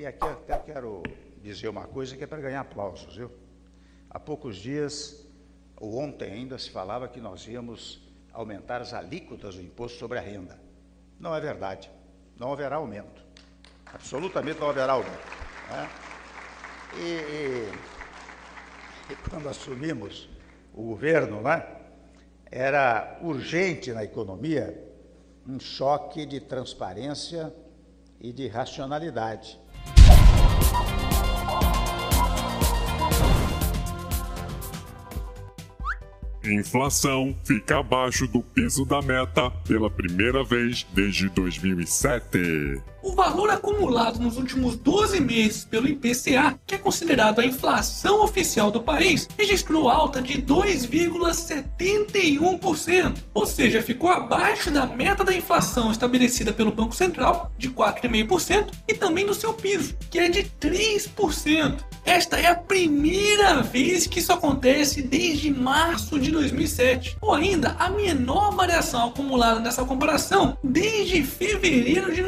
E aqui até quero dizer uma coisa que é para ganhar aplausos, viu? Há poucos dias, ou ontem ainda, se falava que nós íamos aumentar as alíquotas do imposto sobre a renda. Não é verdade. Não haverá aumento. Absolutamente não haverá aumento. Né? E, e, e quando assumimos o governo, né, era urgente na economia um choque de transparência e de racionalidade. Inflação fica abaixo do piso da meta pela primeira vez desde 2007. O valor acumulado nos últimos 12 meses pelo IPCA, que é considerado a inflação oficial do país, registrou alta de 2,71%, ou seja, ficou abaixo da meta da inflação estabelecida pelo Banco Central, de 4,5%, e também do seu piso, que é de 3%. Esta é a primeira vez que isso acontece desde março de 2007, ou ainda a menor variação acumulada nessa comparação desde fevereiro de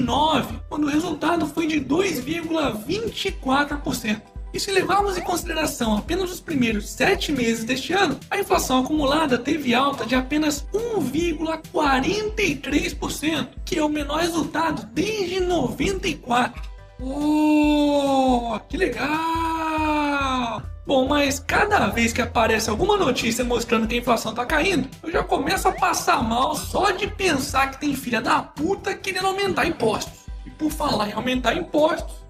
99, quando o resultado foi de 2,24%. E se levarmos em consideração apenas os primeiros sete meses deste ano, a inflação acumulada teve alta de apenas 1,43%, que é o menor resultado desde 94. Oh, que legal! Bom, mas cada vez que aparece alguma notícia mostrando que a inflação tá caindo, eu já começo a passar mal só de pensar que tem filha da puta querendo aumentar impostos. E por falar em aumentar impostos,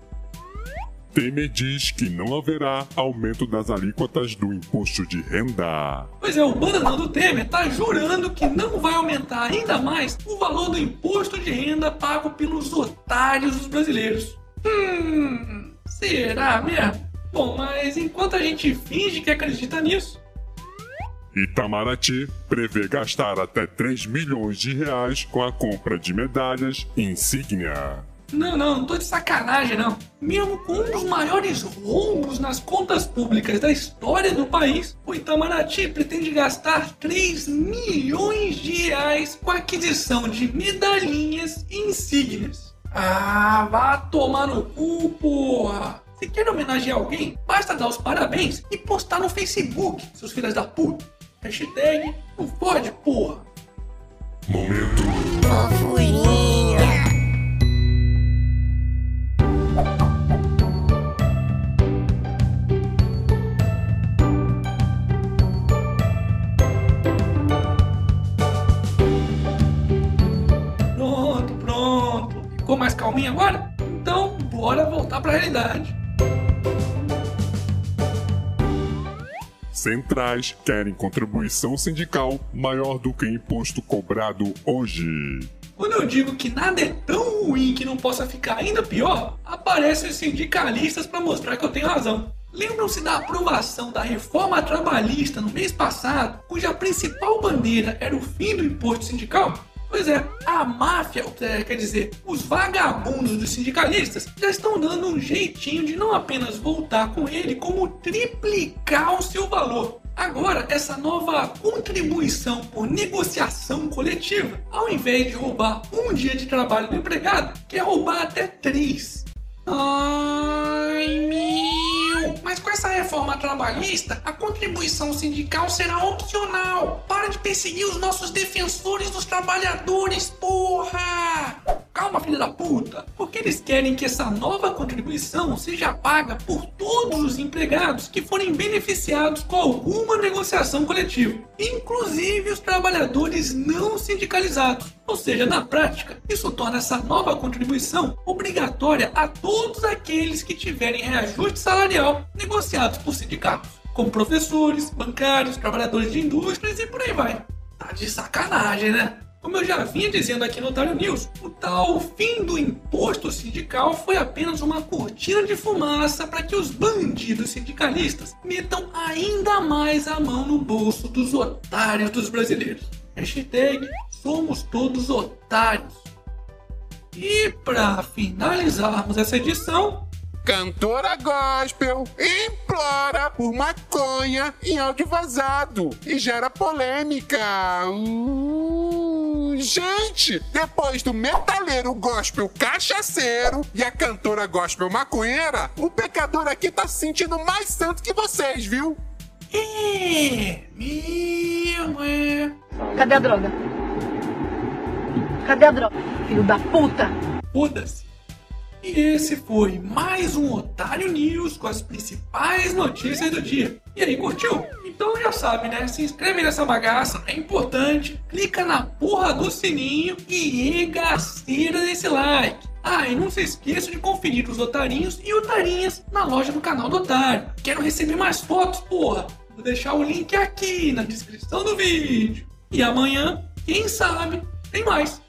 Temer diz que não haverá aumento das alíquotas do imposto de renda. Pois é, o bananão do Temer tá jurando que não vai aumentar ainda mais o valor do imposto de renda pago pelos otários dos brasileiros. Hum, será mesmo? Bom, mas enquanto a gente finge que acredita nisso. Itamaraty prevê gastar até 3 milhões de reais com a compra de medalhas insígnia. Não, não, não tô de sacanagem, não. Mesmo com um dos maiores rombos nas contas públicas da história do país, o Itamaraty pretende gastar 3 milhões de reais com a aquisição de medalhinhas e insígnias. Ah, vá tomar no cu, porra! Se quer homenagear alguém, basta dar os parabéns e postar no Facebook, seus filhos da puta. Hashtag não fode, porra! Momento. Fofurinha. Pronto, pronto. Ficou mais calminho agora? Então, bora voltar pra realidade. Centrais querem contribuição sindical maior do que imposto cobrado hoje. Quando eu digo que nada é tão ruim que não possa ficar ainda pior, aparecem sindicalistas para mostrar que eu tenho razão. Lembram-se da aprovação da reforma trabalhista no mês passado, cuja principal bandeira era o fim do imposto sindical? Pois é, a máfia, é, quer dizer, os vagabundos dos sindicalistas, já estão dando um jeitinho de não apenas voltar com ele, como triplicar o seu valor. Agora, essa nova contribuição por negociação coletiva, ao invés de roubar um dia de trabalho do empregado, quer roubar até três. Ai, meu! Mas com essa reforma trabalhista, a contribuição sindical será opcional. Para de perseguir os nossos defensores dos trabalhadores, porra! Calma, filha da puta! Porque eles querem que essa nova contribuição seja paga por todos os empregados que forem beneficiados com alguma negociação coletiva, inclusive os trabalhadores não sindicalizados. Ou seja, na prática, isso torna essa nova contribuição obrigatória a todos aqueles que tiverem reajuste salarial negociados por sindicatos, como professores, bancários, trabalhadores de indústrias e por aí vai. Tá de sacanagem, né? Como eu já vinha dizendo aqui no Otário News, o tal fim do imposto sindical foi apenas uma cortina de fumaça para que os bandidos sindicalistas metam ainda mais a mão no bolso dos otários dos brasileiros. Hashtag somos todos otários. E para finalizarmos essa edição, Cantora gospel implora por maconha em áudio vazado e gera polêmica. Uh, Gente, depois do metaleiro gospel cachaceiro e a cantora gospel maconheira, o pecador aqui tá se sentindo mais santo que vocês, viu? É, é. Cadê a droga? Cadê a droga? Filho da puta! Foda-se. E esse foi mais um Otário News com as principais notícias do dia. E aí, curtiu? Então já sabe, né? Se inscreve nessa bagaça, é importante. Clica na porra do sininho e regaceira desse like. Ah, e não se esqueça de conferir os otarinhos e otarinhas na loja do canal do Otário. Quero receber mais fotos, porra? Vou deixar o link aqui na descrição do vídeo. E amanhã, quem sabe, tem mais.